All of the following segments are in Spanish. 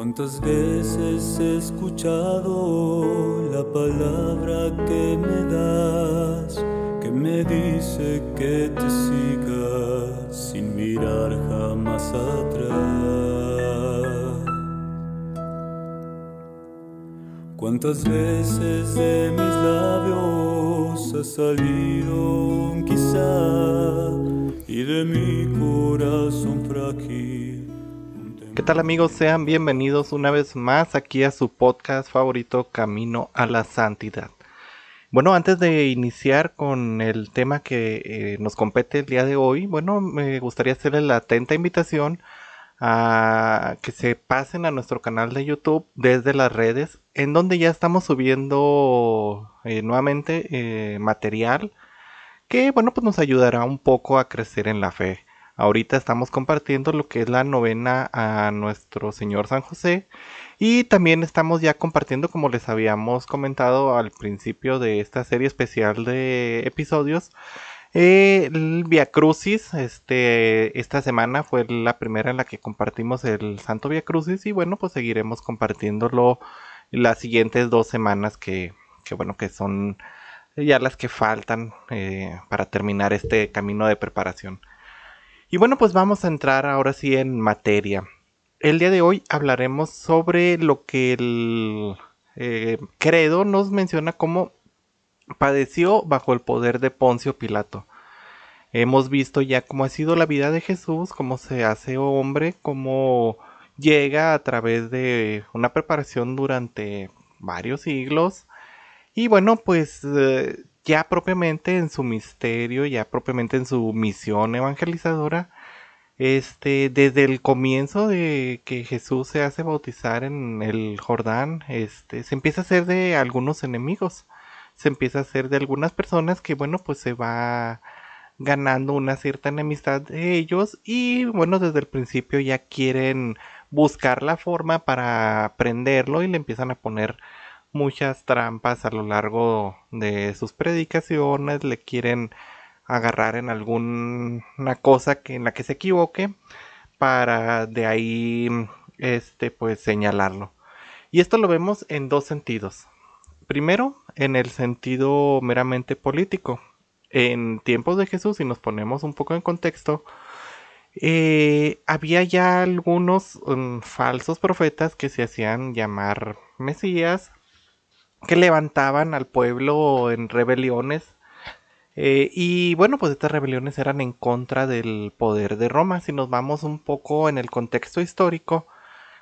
¿Cuántas veces he escuchado la palabra que me das, que me dice que te siga sin mirar jamás atrás? ¿Cuántas veces de mis labios ha salido un quizá y de mi corazón tal amigos? Sean bienvenidos una vez más aquí a su podcast favorito Camino a la Santidad. Bueno, antes de iniciar con el tema que eh, nos compete el día de hoy, bueno, me gustaría hacerles la atenta invitación a que se pasen a nuestro canal de YouTube desde las redes, en donde ya estamos subiendo eh, nuevamente eh, material que, bueno, pues nos ayudará un poco a crecer en la fe. Ahorita estamos compartiendo lo que es la novena a nuestro Señor San José y también estamos ya compartiendo, como les habíamos comentado al principio de esta serie especial de episodios, eh, el Via Crucis. Este, esta semana fue la primera en la que compartimos el Santo Via Crucis y bueno, pues seguiremos compartiéndolo las siguientes dos semanas que, que bueno, que son ya las que faltan eh, para terminar este camino de preparación. Y bueno, pues vamos a entrar ahora sí en materia. El día de hoy hablaremos sobre lo que el eh, credo nos menciona como padeció bajo el poder de Poncio Pilato. Hemos visto ya cómo ha sido la vida de Jesús, cómo se hace hombre, cómo llega a través de una preparación durante varios siglos. Y bueno, pues eh, ya propiamente en su misterio, ya propiamente en su misión evangelizadora, este, desde el comienzo de que Jesús se hace bautizar en el Jordán, este, se empieza a hacer de algunos enemigos, se empieza a hacer de algunas personas que, bueno, pues se va ganando una cierta enemistad de ellos y, bueno, desde el principio ya quieren buscar la forma para prenderlo y le empiezan a poner muchas trampas a lo largo de sus predicaciones, le quieren agarrar en alguna cosa que en la que se equivoque para de ahí este pues señalarlo. Y esto lo vemos en dos sentidos. Primero, en el sentido meramente político. En tiempos de Jesús, si nos ponemos un poco en contexto, eh, había ya algunos um, falsos profetas que se hacían llamar Mesías, que levantaban al pueblo en rebeliones. Eh, y bueno, pues estas rebeliones eran en contra del poder de Roma. Si nos vamos un poco en el contexto histórico,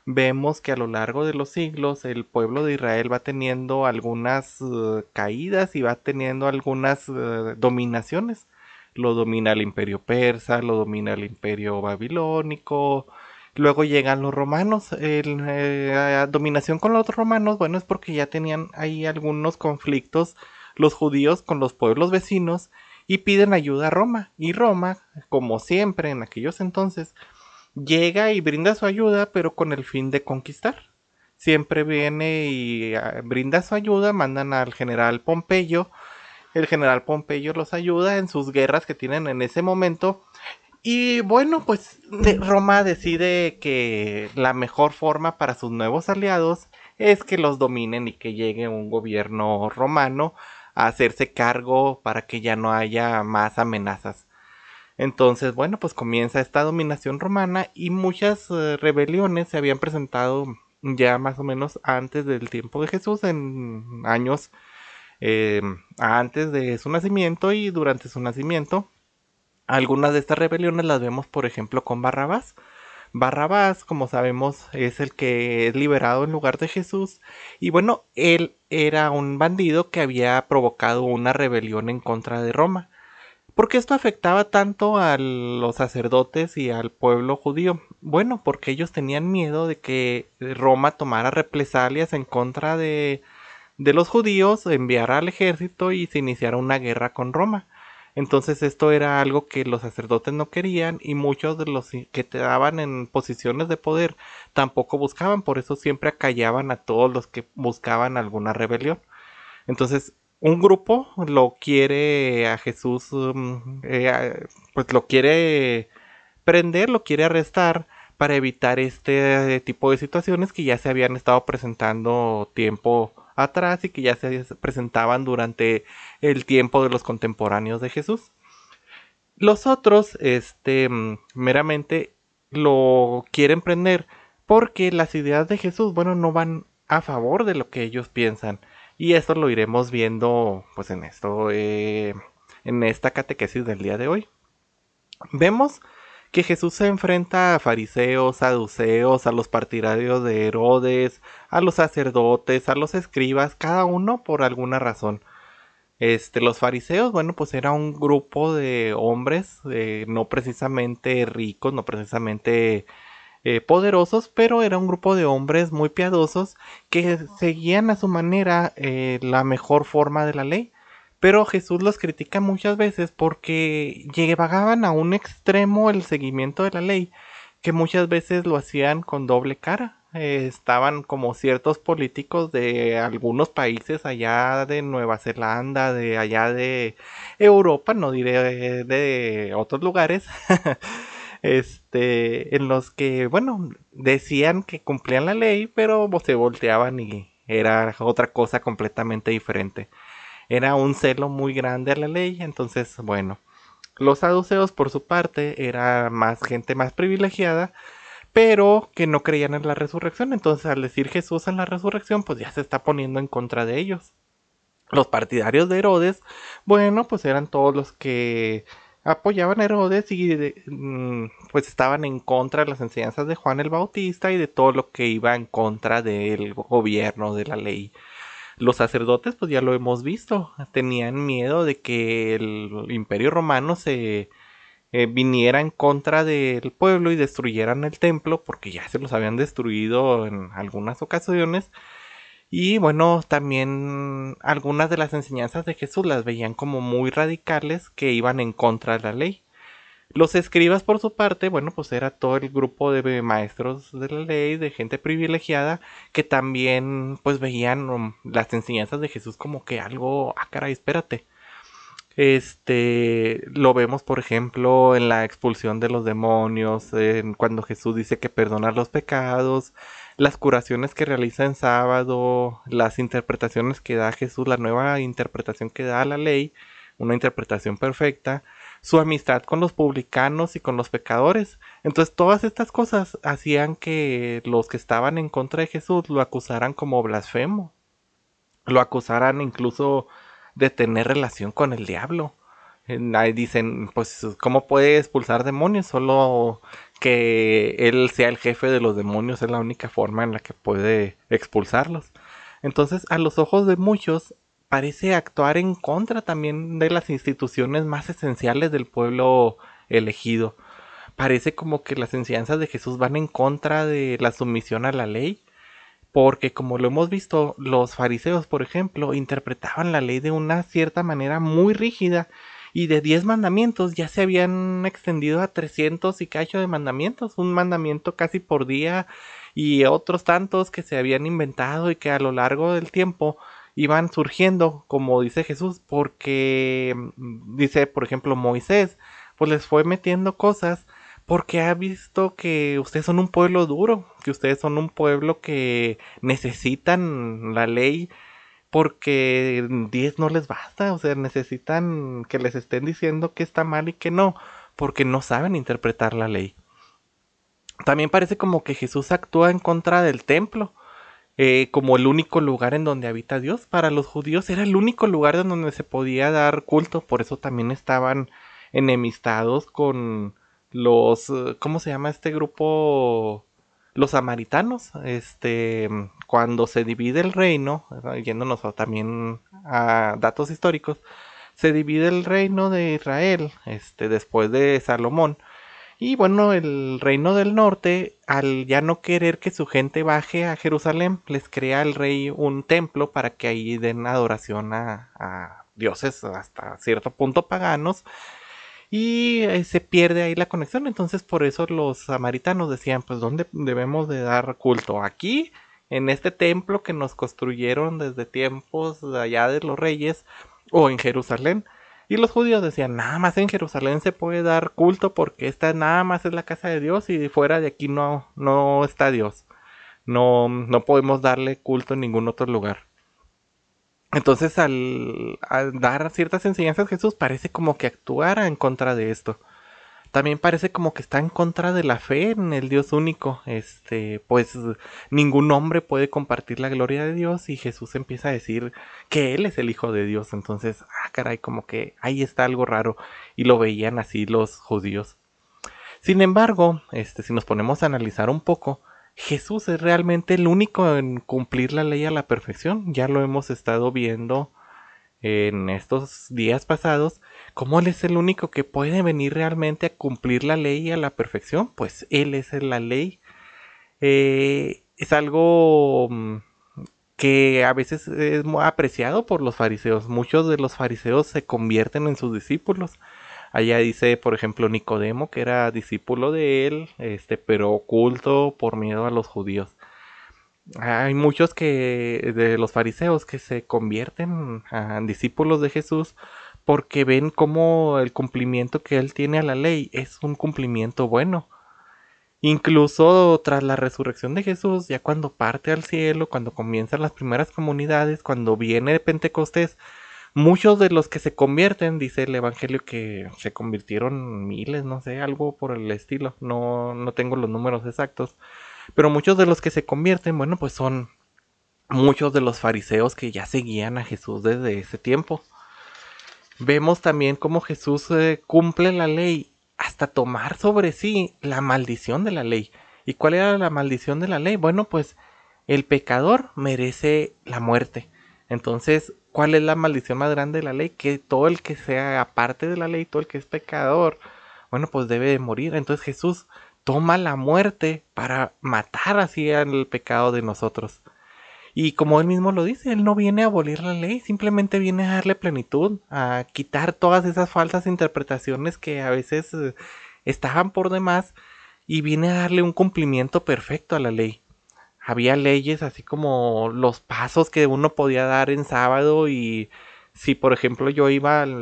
vemos que a lo largo de los siglos el pueblo de Israel va teniendo algunas uh, caídas y va teniendo algunas uh, dominaciones. Lo domina el imperio persa, lo domina el imperio babilónico, Luego llegan los romanos. El, eh, la dominación con los romanos, bueno, es porque ya tenían ahí algunos conflictos los judíos con los pueblos vecinos y piden ayuda a Roma. Y Roma, como siempre en aquellos entonces, llega y brinda su ayuda, pero con el fin de conquistar. Siempre viene y ah, brinda su ayuda, mandan al general Pompeyo. El general Pompeyo los ayuda en sus guerras que tienen en ese momento y bueno, pues Roma decide que la mejor forma para sus nuevos aliados es que los dominen y que llegue un gobierno romano a hacerse cargo para que ya no haya más amenazas. Entonces, bueno, pues comienza esta dominación romana y muchas eh, rebeliones se habían presentado ya más o menos antes del tiempo de Jesús, en años eh, antes de su nacimiento y durante su nacimiento. Algunas de estas rebeliones las vemos, por ejemplo, con Barrabás. Barrabás, como sabemos, es el que es liberado en lugar de Jesús. Y bueno, él era un bandido que había provocado una rebelión en contra de Roma. ¿Por qué esto afectaba tanto a los sacerdotes y al pueblo judío? Bueno, porque ellos tenían miedo de que Roma tomara represalias en contra de, de los judíos, enviara al ejército y se iniciara una guerra con Roma. Entonces esto era algo que los sacerdotes no querían y muchos de los que te daban en posiciones de poder tampoco buscaban, por eso siempre acallaban a todos los que buscaban alguna rebelión. Entonces un grupo lo quiere a Jesús, mm, eh, pues lo quiere prender, lo quiere arrestar para evitar este tipo de situaciones que ya se habían estado presentando tiempo atrás y que ya se presentaban durante el tiempo de los contemporáneos de Jesús. Los otros, este, meramente lo quieren prender porque las ideas de Jesús, bueno, no van a favor de lo que ellos piensan. Y esto lo iremos viendo, pues, en esto, eh, en esta catequesis del día de hoy. Vemos que Jesús se enfrenta a fariseos, saduceos, a los partidarios de Herodes, a los sacerdotes, a los escribas, cada uno por alguna razón. Este, los fariseos, bueno, pues era un grupo de hombres, eh, no precisamente ricos, no precisamente eh, poderosos, pero era un grupo de hombres muy piadosos que seguían a su manera eh, la mejor forma de la ley. Pero Jesús los critica muchas veces porque llegaban a un extremo el seguimiento de la ley, que muchas veces lo hacían con doble cara. Eh, estaban como ciertos políticos de algunos países allá de Nueva Zelanda, de allá de Europa, no diré de otros lugares, este, en los que, bueno, decían que cumplían la ley, pero se volteaban y era otra cosa completamente diferente era un celo muy grande a la ley, entonces, bueno, los saduceos por su parte era más gente más privilegiada, pero que no creían en la resurrección, entonces al decir Jesús en la resurrección, pues ya se está poniendo en contra de ellos. Los partidarios de Herodes, bueno, pues eran todos los que apoyaban a Herodes y mm, pues estaban en contra de las enseñanzas de Juan el Bautista y de todo lo que iba en contra del gobierno, de la ley los sacerdotes, pues ya lo hemos visto, tenían miedo de que el imperio romano se eh, viniera en contra del pueblo y destruyeran el templo, porque ya se los habían destruido en algunas ocasiones. Y bueno, también algunas de las enseñanzas de Jesús las veían como muy radicales que iban en contra de la ley. Los escribas, por su parte, bueno, pues era todo el grupo de maestros de la ley, de gente privilegiada, que también, pues veían um, las enseñanzas de Jesús como que algo, ah, caray, espérate. Este, lo vemos, por ejemplo, en la expulsión de los demonios, en cuando Jesús dice que perdona los pecados, las curaciones que realiza en sábado, las interpretaciones que da Jesús, la nueva interpretación que da a la ley, una interpretación perfecta su amistad con los publicanos y con los pecadores. Entonces todas estas cosas hacían que los que estaban en contra de Jesús lo acusaran como blasfemo. Lo acusaran incluso de tener relación con el diablo. Ahí dicen, pues, ¿cómo puede expulsar demonios? Solo que él sea el jefe de los demonios es la única forma en la que puede expulsarlos. Entonces, a los ojos de muchos, parece actuar en contra también de las instituciones más esenciales del pueblo elegido. Parece como que las enseñanzas de Jesús van en contra de la sumisión a la ley, porque como lo hemos visto, los fariseos, por ejemplo, interpretaban la ley de una cierta manera muy rígida y de 10 mandamientos ya se habían extendido a 300 y cacho de mandamientos, un mandamiento casi por día y otros tantos que se habían inventado y que a lo largo del tiempo iban surgiendo, como dice Jesús, porque mm, dice, por ejemplo, Moisés, pues les fue metiendo cosas porque ha visto que ustedes son un pueblo duro, que ustedes son un pueblo que necesitan la ley porque 10 no les basta, o sea, necesitan que les estén diciendo que está mal y que no, porque no saben interpretar la ley. También parece como que Jesús actúa en contra del templo, eh, como el único lugar en donde habita Dios. Para los judíos era el único lugar en donde se podía dar culto, por eso también estaban enemistados con los, eh, ¿cómo se llama este grupo? Los samaritanos, este, cuando se divide el reino, yéndonos también a datos históricos, se divide el reino de Israel, este, después de Salomón, y bueno, el reino del norte, al ya no querer que su gente baje a Jerusalén, les crea el rey un templo para que ahí den adoración a, dioses hasta cierto punto paganos. Y eh, se pierde ahí la conexión. Entonces por eso los samaritanos decían, pues ¿dónde debemos de dar culto? Aquí, en este templo que nos construyeron desde tiempos de allá de los reyes, o en Jerusalén. Y los judíos decían, nada más en Jerusalén se puede dar culto porque esta nada más es la casa de Dios y fuera de aquí no, no está Dios. No, no podemos darle culto en ningún otro lugar. Entonces al, al dar ciertas enseñanzas Jesús parece como que actuara en contra de esto también parece como que está en contra de la fe en el Dios único. Este, pues ningún hombre puede compartir la gloria de Dios y Jesús empieza a decir que él es el hijo de Dios. Entonces, ah, caray, como que ahí está algo raro y lo veían así los judíos. Sin embargo, este, si nos ponemos a analizar un poco, Jesús es realmente el único en cumplir la ley a la perfección. Ya lo hemos estado viendo en estos días pasados ¿Cómo Él es el único que puede venir realmente a cumplir la ley a la perfección? Pues Él es la ley. Eh, es algo mm, que a veces es apreciado por los fariseos. Muchos de los fariseos se convierten en sus discípulos. Allá dice, por ejemplo, Nicodemo, que era discípulo de él, este, pero oculto por miedo a los judíos. Hay muchos que de los fariseos que se convierten en discípulos de Jesús porque ven como el cumplimiento que él tiene a la ley es un cumplimiento bueno. Incluso tras la resurrección de Jesús, ya cuando parte al cielo, cuando comienzan las primeras comunidades, cuando viene Pentecostés, muchos de los que se convierten, dice el Evangelio que se convirtieron miles, no sé, algo por el estilo, no, no tengo los números exactos, pero muchos de los que se convierten, bueno, pues son muchos de los fariseos que ya seguían a Jesús desde ese tiempo vemos también cómo Jesús eh, cumple la ley hasta tomar sobre sí la maldición de la ley. ¿Y cuál era la maldición de la ley? Bueno, pues el pecador merece la muerte. Entonces, ¿cuál es la maldición más grande de la ley? Que todo el que sea aparte de la ley, todo el que es pecador, bueno, pues debe de morir. Entonces Jesús toma la muerte para matar así al pecado de nosotros. Y como él mismo lo dice, él no viene a abolir la ley, simplemente viene a darle plenitud, a quitar todas esas falsas interpretaciones que a veces eh, estaban por demás y viene a darle un cumplimiento perfecto a la ley. Había leyes así como los pasos que uno podía dar en sábado y si por ejemplo yo iba al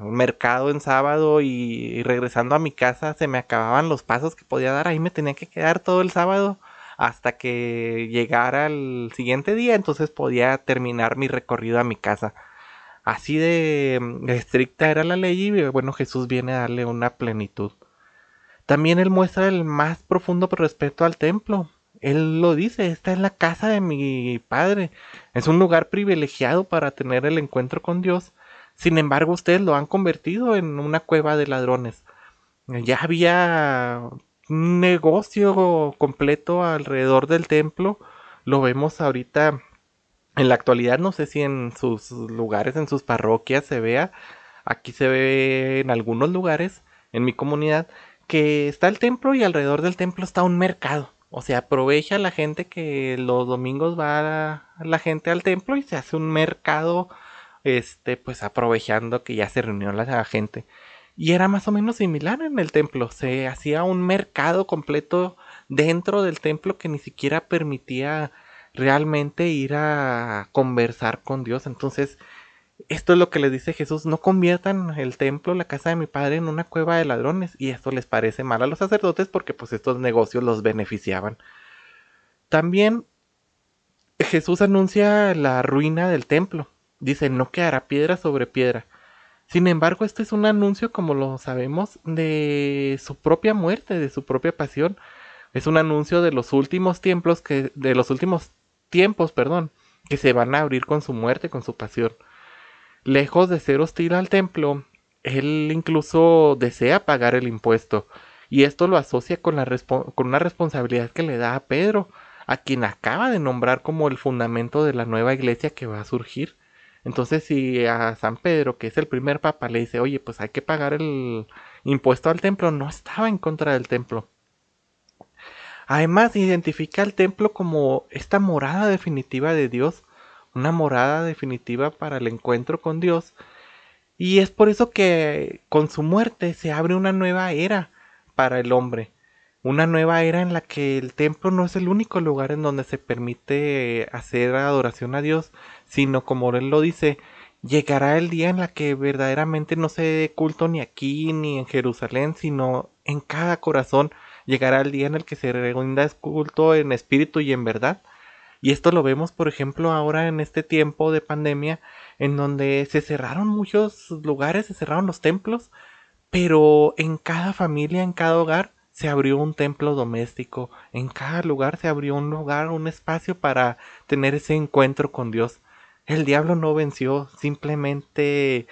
mercado en sábado y regresando a mi casa se me acababan los pasos que podía dar, ahí me tenía que quedar todo el sábado hasta que llegara el siguiente día, entonces podía terminar mi recorrido a mi casa. Así de, estricta era la ley y bueno, Jesús viene a darle una plenitud. También él muestra el más profundo respeto al templo. Él lo dice, esta es la casa de mi padre. Es un lugar privilegiado para tener el encuentro con Dios. Sin embargo, ustedes lo han convertido en una cueva de ladrones. Ya había negocio completo alrededor del templo. Lo vemos ahorita en la actualidad, no sé si en sus lugares, en sus parroquias se vea. Aquí se ve en algunos lugares, en mi comunidad, que está el templo y alrededor del templo está un mercado. O sea, aprovecha la gente que los domingos va la gente al templo y se hace un mercado, este, pues aprovechando que ya se reunió la gente. Y era más o menos similar en el templo. Se hacía un mercado completo dentro del templo que ni siquiera permitía realmente ir a conversar con Dios. Entonces, esto es lo que les dice Jesús, no conviertan el templo, la casa de mi padre, en una cueva de ladrones. Y esto les parece mal a los sacerdotes porque pues estos negocios los beneficiaban. También Jesús anuncia la ruina del templo. Dice, no quedará piedra sobre piedra. Sin embargo, este es un anuncio, como lo sabemos, de su propia muerte, de su propia pasión. Es un anuncio de los últimos tiempos que, de los últimos tiempos, perdón, que se van a abrir con su muerte, con su pasión. Lejos de ser hostil al templo, él incluso desea pagar el impuesto. Y esto lo asocia con, la con una responsabilidad que le da a Pedro, a quien acaba de nombrar como el fundamento de la nueva iglesia que va a surgir. Entonces, si a San Pedro, que es el primer papa, le dice, oye, pues hay que pagar el impuesto al templo, no estaba en contra del templo. Además, identifica al templo como esta morada definitiva de Dios, una morada definitiva para el encuentro con Dios. Y es por eso que con su muerte se abre una nueva era para el hombre. Una nueva era en la que el templo no es el único lugar en donde se permite hacer adoración a Dios, sino como él lo dice, llegará el día en la que verdaderamente no se dé culto ni aquí ni en Jerusalén, sino en cada corazón. Llegará el día en el que se rinda culto en espíritu y en verdad. Y esto lo vemos, por ejemplo, ahora en este tiempo de pandemia, en donde se cerraron muchos lugares, se cerraron los templos, pero en cada familia, en cada hogar, se abrió un templo doméstico, en cada lugar se abrió un lugar, un espacio para tener ese encuentro con Dios. El diablo no venció, simplemente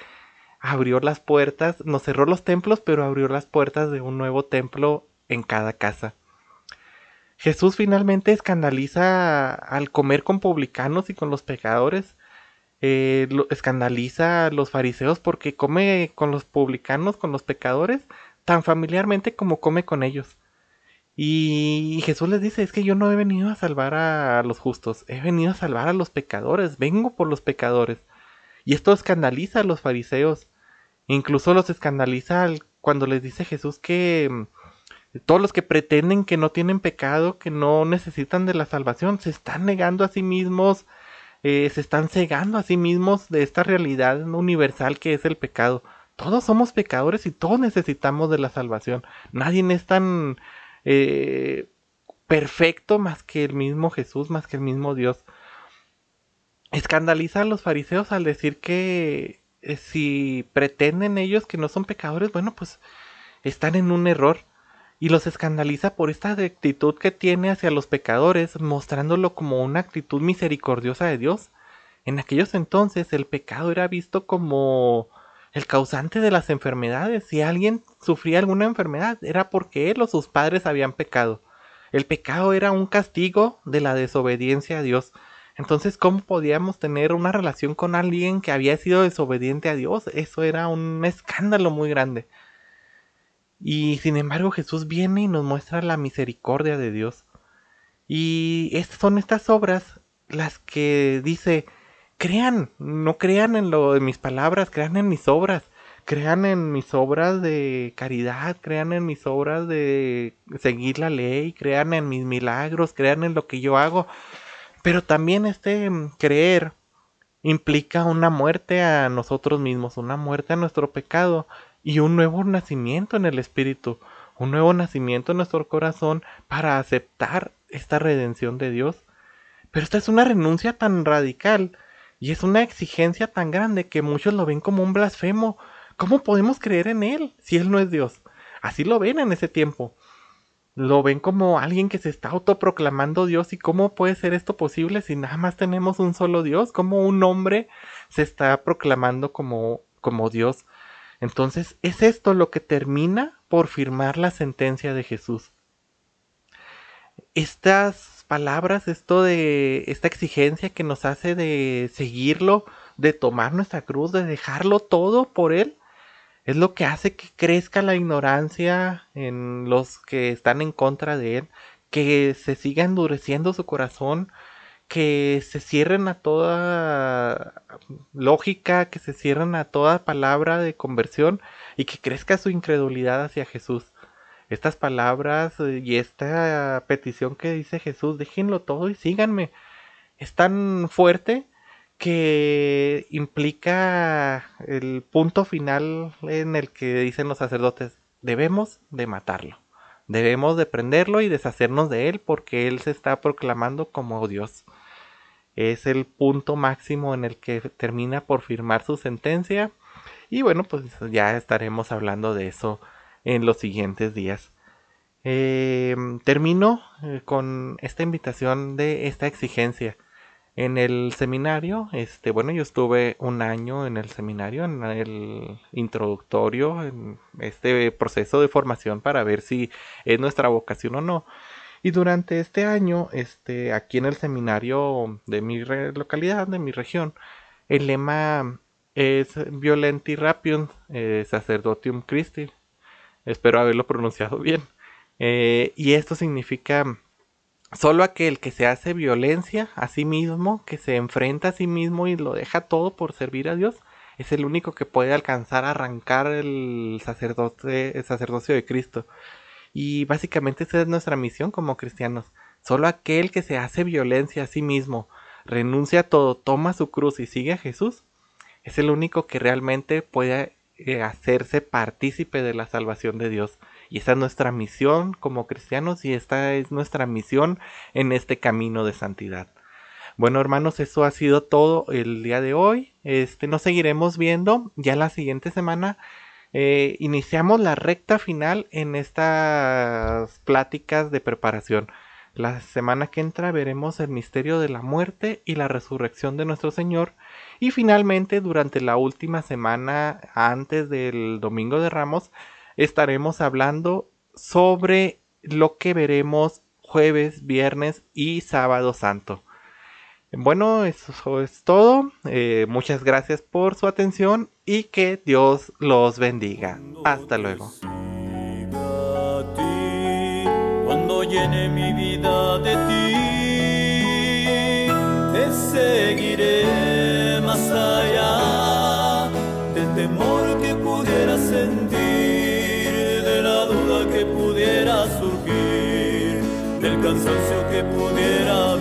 abrió las puertas, no cerró los templos, pero abrió las puertas de un nuevo templo en cada casa. Jesús finalmente escandaliza al comer con publicanos y con los pecadores. Eh, escandaliza a los fariseos porque come con los publicanos, con los pecadores, tan familiarmente como come con ellos. Y Jesús les dice, es que yo no he venido a salvar a los justos, he venido a salvar a los pecadores, vengo por los pecadores. Y esto escandaliza a los fariseos, incluso los escandaliza cuando les dice Jesús que mm, todos los que pretenden que no tienen pecado, que no necesitan de la salvación, se están negando a sí mismos, eh, se están cegando a sí mismos de esta realidad universal que es el pecado. Todos somos pecadores y todos necesitamos de la salvación. Nadie es tan eh, perfecto más que el mismo Jesús, más que el mismo Dios. Escandaliza a los fariseos al decir que eh, si pretenden ellos que no son pecadores, bueno, pues están en un error. Y los escandaliza por esta actitud que tiene hacia los pecadores, mostrándolo como una actitud misericordiosa de Dios. En aquellos entonces el pecado era visto como el causante de las enfermedades. Si alguien sufría alguna enfermedad, era porque él o sus padres habían pecado. El pecado era un castigo de la desobediencia a Dios. Entonces, ¿cómo podíamos tener una relación con alguien que había sido desobediente a Dios? Eso era un escándalo muy grande. Y sin embargo, Jesús viene y nos muestra la misericordia de Dios. Y son estas obras las que dice, crean, no crean en lo de mis palabras, crean en mis obras, crean en mis obras de caridad, crean en mis obras de seguir la ley, crean en mis milagros, crean en lo que yo hago. Pero también este mm, creer implica una muerte a nosotros mismos, una muerte a nuestro pecado y un nuevo nacimiento en el Espíritu, un nuevo nacimiento en nuestro corazón para aceptar esta redención de Dios. Pero esta es una renuncia tan radical y es una exigencia tan grande que muchos lo ven como un blasfemo. ¿Cómo podemos creer en Él si Él no es Dios? Así lo ven en ese tiempo. Lo ven como alguien que se está autoproclamando Dios y cómo puede ser esto posible si nada más tenemos un solo Dios, como un hombre se está proclamando como, como Dios. Entonces es esto lo que termina por firmar la sentencia de Jesús. Estas palabras, esto de esta exigencia que nos hace de seguirlo, de tomar nuestra cruz, de dejarlo todo por él, es lo que hace que crezca la ignorancia en los que están en contra de él, que se siga endureciendo su corazón, que se cierren a toda lógica, que se cierren a toda palabra de conversión y que crezca su incredulidad hacia Jesús estas palabras y esta petición que dice Jesús, déjenlo todo y síganme, es tan fuerte que implica el punto final en el que dicen los sacerdotes, debemos de matarlo, debemos de prenderlo y deshacernos de él porque él se está proclamando como Dios. Es el punto máximo en el que termina por firmar su sentencia. Y bueno, pues ya estaremos hablando de eso en los siguientes días. Em, termino eh, con esta invitación de esta exigencia. En el seminario, este, bueno, yo estuve un año en el seminario, en el introductorio, en este proceso de formación para ver si es nuestra vocación o no. Y durante este año, este, aquí en el seminario de mi localidad, de mi región, el lema es Violenti Rapium eh, Sacerdotium Christi, Espero haberlo pronunciado bien. Eh, y esto significa solo aquel que se hace violencia a sí mismo, que se enfrenta a sí mismo y lo deja todo por servir a Dios, es el único que puede alcanzar a arrancar el, sacerdote, el sacerdocio de Cristo. Y básicamente esa es nuestra misión como cristianos. Solo aquel que se hace violencia a sí mismo, renuncia a todo, toma su cruz y sigue a Jesús, Es el único que realmente puede eh, hacerse partícipe de la salvación de Dios. Y esa es nuestra misión como cristianos y esta es nuestra misión en este camino de santidad. Bueno, hermanos, eso ha sido todo el día de hoy. Este, nos seguiremos viendo ya la siguiente semana. Eh, iniciamos la recta final en estas pláticas de preparación. La semana que entra veremos el misterio de la muerte y la resurrección de nuestro Señor. Y finalmente, durante la última semana antes del Domingo de Ramos, estaremos hablando sobre lo que veremos jueves, viernes y sábado santo. Bueno, eso es todo. Eh, muchas gracias por su atención y que Dios los bendiga. Hasta luego. Cuando llene mi vida de ti, te seguiré del cansancio que pudiera